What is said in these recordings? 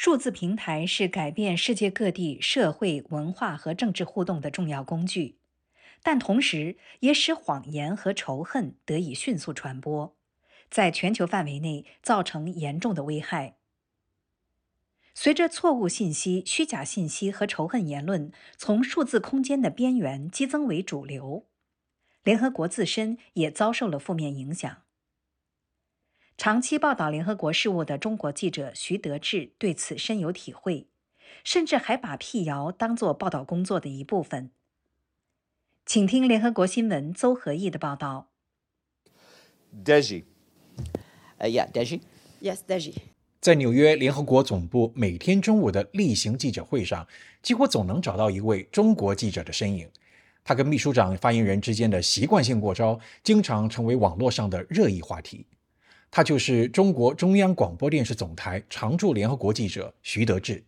数字平台是改变世界各地社会文化和政治互动的重要工具，但同时也使谎言和仇恨得以迅速传播，在全球范围内造成严重的危害。随着错误信息、虚假信息和仇恨言论从数字空间的边缘激增为主流，联合国自身也遭受了负面影响。长期报道联合国事务的中国记者徐德志对此深有体会，甚至还把辟谣当作报道工作的一部分。请听联合国新闻邹和义的报道。Deji，呃，Yeah，Deji，Yes，Deji。在纽约联合国总部每天中午的例行记者会上，几乎总能找到一位中国记者的身影。他跟秘书长发言人之间的习惯性过招，经常成为网络上的热议话题。他就是中国中央广播电视总台常驻联合国记者徐德志。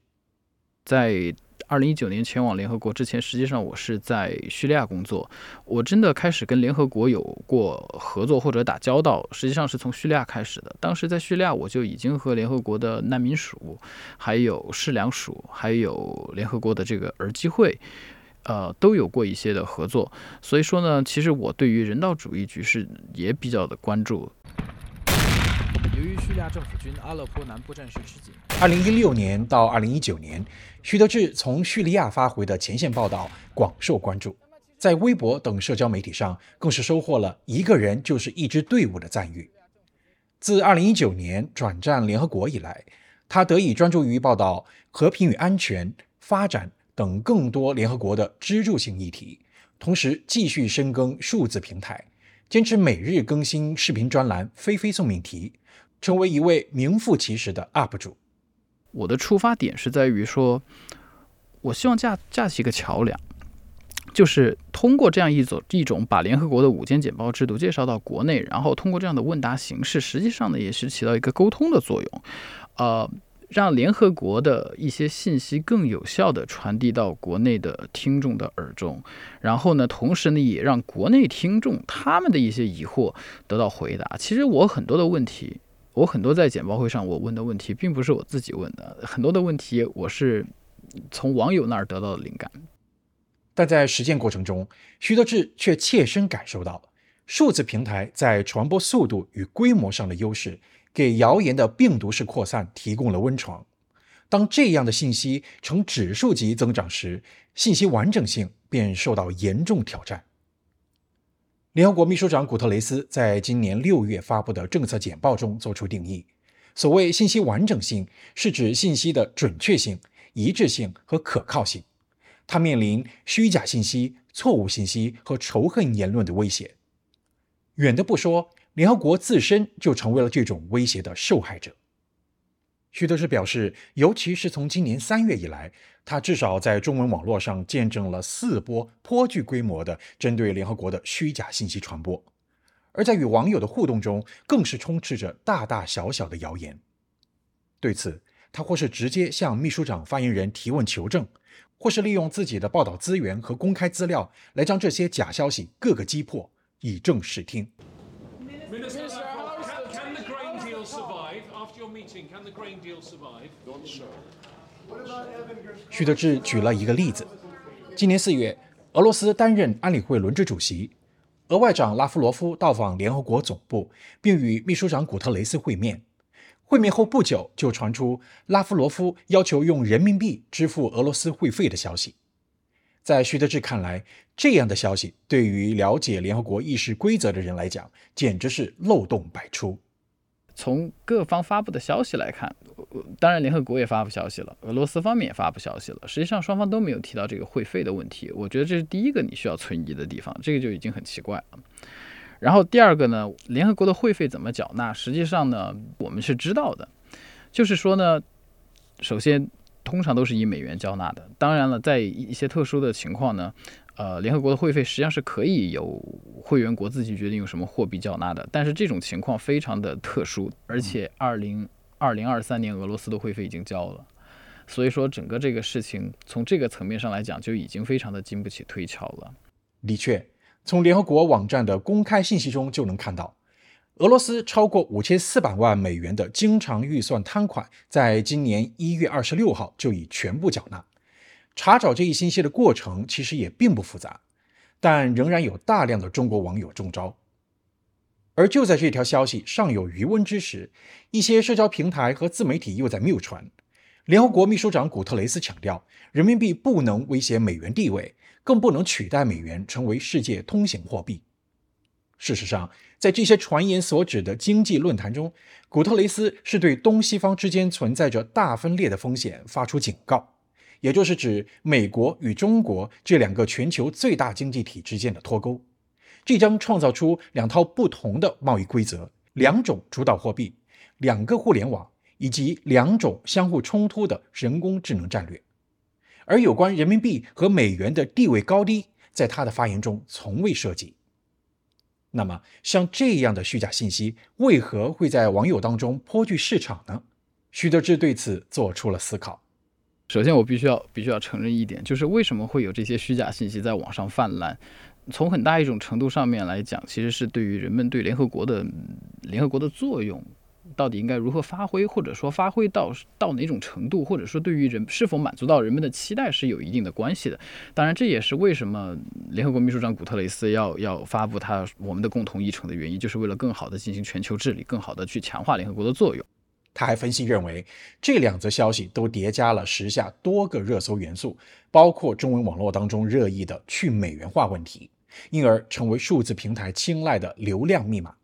在二零一九年前往联合国之前，实际上我是在叙利亚工作。我真的开始跟联合国有过合作或者打交道，实际上是从叙利亚开始的。当时在叙利亚，我就已经和联合国的难民署、还有世粮署、还有联合国的这个儿基会，呃，都有过一些的合作。所以说呢，其实我对于人道主义局势也比较的关注。由于叙利亚政府军阿勒颇南部战事吃紧，二零一六年到二零一九年，徐德志从叙利亚发回的前线报道广受关注，在微博等社交媒体上更是收获了“一个人就是一支队伍”的赞誉。自二零一九年转战联合国以来，他得以专注于报道和平与安全、发展等更多联合国的支柱性议题，同时继续深耕数字平台，坚持每日更新视频专栏，飞飞送命题。成为一位名副其实的 UP 主。我的出发点是在于说，我希望架架起一个桥梁，就是通过这样一种一种把联合国的五间简报制度介绍到国内，然后通过这样的问答形式，实际上呢也是起到一个沟通的作用，呃，让联合国的一些信息更有效的传递到国内的听众的耳中，然后呢，同时呢也让国内听众他们的一些疑惑得到回答。其实我很多的问题。我很多在简报会上我问的问题，并不是我自己问的，很多的问题我是从网友那儿得到的灵感。但在实践过程中，徐德志却切身感受到，数字平台在传播速度与规模上的优势，给谣言的病毒式扩散提供了温床。当这样的信息呈指数级增长时，信息完整性便受到严重挑战。联合国秘书长古特雷斯在今年六月发布的政策简报中作出定义：所谓信息完整性，是指信息的准确性、一致性和可靠性。它面临虚假信息、错误信息和仇恨言论的威胁。远的不说，联合国自身就成为了这种威胁的受害者。徐德志表示，尤其是从今年三月以来，他至少在中文网络上见证了四波颇具规模的针对联合国的虚假信息传播，而在与网友的互动中，更是充斥着大大小小的谣言。对此，他或是直接向秘书长发言人提问求证，或是利用自己的报道资源和公开资料来将这些假消息各个击破，以正视听。徐德志举了一个例子：今年四月，俄罗斯担任安理会轮值主席，俄外长拉夫罗夫到访联合国总部，并与秘书长古特雷斯会面。会面后不久，就传出拉夫罗夫要求用人民币支付俄罗斯会费的消息。在徐德志看来，这样的消息对于了解联合国议事规则的人来讲，简直是漏洞百出。从各方发布的消息来看，当然联合国也发布消息了，俄罗斯方面也发布消息了。实际上双方都没有提到这个会费的问题，我觉得这是第一个你需要存疑的地方，这个就已经很奇怪了。然后第二个呢，联合国的会费怎么缴纳？实际上呢，我们是知道的，就是说呢，首先通常都是以美元交纳的，当然了，在一些特殊的情况呢。呃，联合国的会费实际上是可以由会员国自己决定用什么货币缴纳的，但是这种情况非常的特殊，而且二零二零二三年俄罗斯的会费已经交了，所以说整个这个事情从这个层面上来讲就已经非常的经不起推敲了。的确，从联合国网站的公开信息中就能看到，俄罗斯超过五千四百万美元的经常预算摊款，在今年一月二十六号就已全部缴纳。查找这一信息的过程其实也并不复杂，但仍然有大量的中国网友中招。而就在这条消息尚有余温之时，一些社交平台和自媒体又在谬传。联合国秘书长古特雷斯强调，人民币不能威胁美元地位，更不能取代美元成为世界通行货币。事实上，在这些传言所指的经济论坛中，古特雷斯是对东西方之间存在着大分裂的风险发出警告，也就是指美国与中国这两个全球最大经济体之间的脱钩，这将创造出两套不同的贸易规则、两种主导货币、两个互联网以及两种相互冲突的人工智能战略。而有关人民币和美元的地位高低，在他的发言中从未涉及。那么，像这样的虚假信息为何会在网友当中颇具市场呢？徐德志对此做出了思考。首先，我必须要必须要承认一点，就是为什么会有这些虚假信息在网上泛滥？从很大一种程度上面来讲，其实是对于人们对联合国的联合国的作用。到底应该如何发挥，或者说发挥到到哪种程度，或者说对于人是否满足到人们的期待是有一定的关系的。当然，这也是为什么联合国秘书长古特雷斯要要发布他我们的共同议程的原因，就是为了更好的进行全球治理，更好的去强化联合国的作用。他还分析认为，这两则消息都叠加了时下多个热搜元素，包括中文网络当中热议的去美元化问题，因而成为数字平台青睐的流量密码。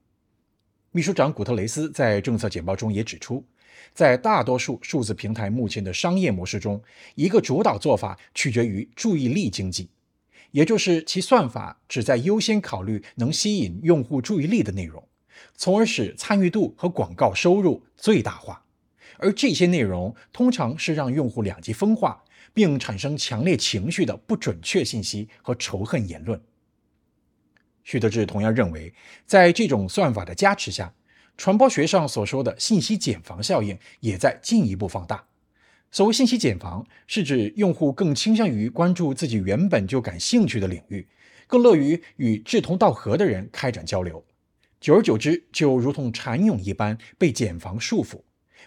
秘书长古特雷斯在政策简报中也指出，在大多数数字平台目前的商业模式中，一个主导做法取决于注意力经济，也就是其算法旨在优先考虑能吸引用户注意力的内容，从而使参与度和广告收入最大化。而这些内容通常是让用户两极分化，并产生强烈情绪的不准确信息和仇恨言论。徐德志同样认为，在这种算法的加持下，传播学上所说的信息茧房效应也在进一步放大。所谓信息茧房，是指用户更倾向于关注自己原本就感兴趣的领域，更乐于与志同道合的人开展交流，久而久之，就如同蚕蛹一般被茧房束缚，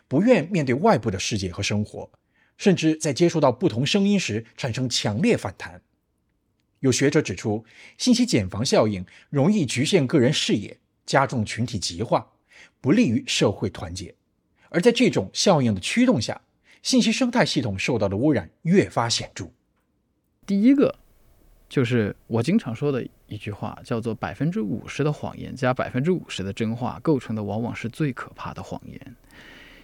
不愿面对外部的世界和生活，甚至在接触到不同声音时产生强烈反弹。有学者指出，信息茧房效应容易局限个人视野，加重群体极化，不利于社会团结。而在这种效应的驱动下，信息生态系统受到的污染越发显著。第一个，就是我经常说的一句话，叫做“百分之五十的谎言加百分之五十的真话，构成的往往是最可怕的谎言”。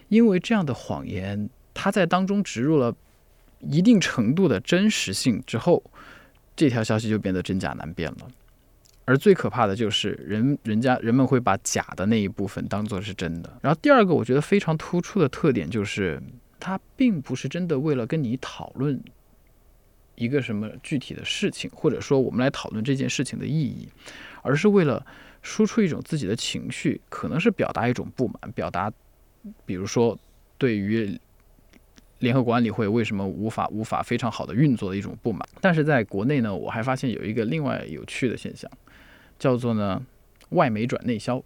因为这样的谎言，它在当中植入了一定程度的真实性之后。这条消息就变得真假难辨了，而最可怕的就是人人家人们会把假的那一部分当做是真的。然后第二个，我觉得非常突出的特点就是，它并不是真的为了跟你讨论一个什么具体的事情，或者说我们来讨论这件事情的意义，而是为了输出一种自己的情绪，可能是表达一种不满，表达，比如说对于。联合国安理会为什么无法无法非常好的运作的一种不满？但是在国内呢，我还发现有一个另外有趣的现象，叫做呢外媒转内销，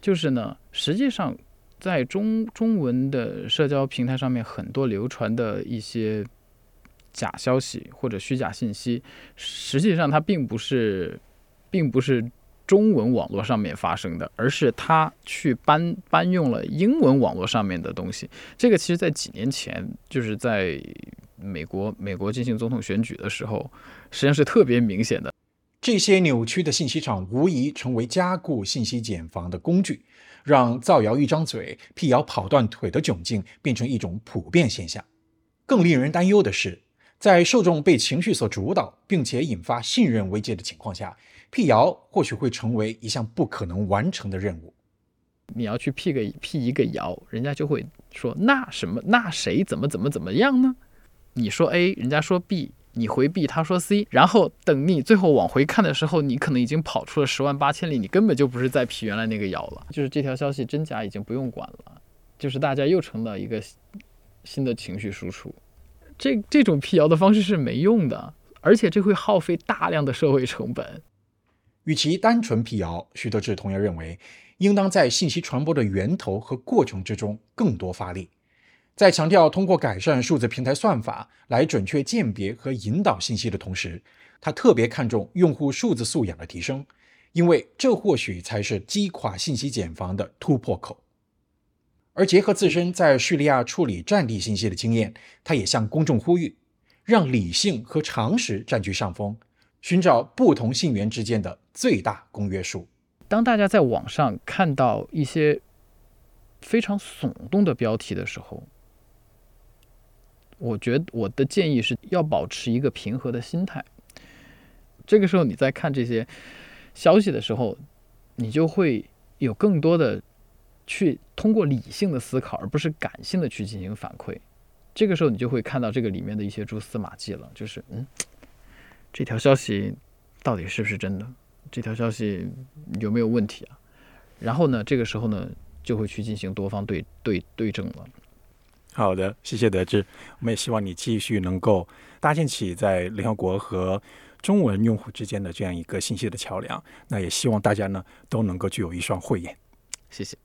就是呢实际上在中中文的社交平台上面很多流传的一些假消息或者虚假信息，实际上它并不是，并不是。中文网络上面发生的，而是他去搬搬用了英文网络上面的东西。这个其实，在几年前，就是在美国美国进行总统选举的时候，实际上是特别明显的。这些扭曲的信息场无疑成为加固信息茧房的工具，让造谣一张嘴、辟谣跑断腿的窘境变成一种普遍现象。更令人担忧的是，在受众被情绪所主导，并且引发信任危机的情况下。辟谣或许会成为一项不可能完成的任务。你要去辟个辟一个谣，人家就会说那什么那谁怎么怎么怎么样呢？你说 A，人家说 B，你回 B，他说 C，然后等你最后往回看的时候，你可能已经跑出了十万八千里，你根本就不是在辟原来那个谣了。就是这条消息真假已经不用管了，就是大家又成了一个新的情绪输出。这这种辟谣的方式是没用的，而且这会耗费大量的社会成本。与其单纯辟谣，徐德志同样认为，应当在信息传播的源头和过程之中更多发力。在强调通过改善数字平台算法来准确鉴别和引导信息的同时，他特别看重用户数字素养的提升，因为这或许才是击垮信息茧房的突破口。而结合自身在叙利亚处理战地信息的经验，他也向公众呼吁，让理性和常识占据上风，寻找不同信源之间的最大公约数。当大家在网上看到一些非常耸动的标题的时候，我觉得我的建议是要保持一个平和的心态。这个时候你在看这些消息的时候，你就会有更多的去通过理性的思考，而不是感性的去进行反馈。这个时候你就会看到这个里面的一些蛛丝马迹了，就是嗯，这条消息到底是不是真的？这条消息有没有问题啊？然后呢，这个时候呢，就会去进行多方对对对证了。好的，谢谢德志。我们也希望你继续能够搭建起在联合国和中文用户之间的这样一个信息的桥梁。那也希望大家呢都能够具有一双慧眼。谢谢。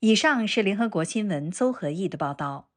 以上是联合国新闻邹和义的报道。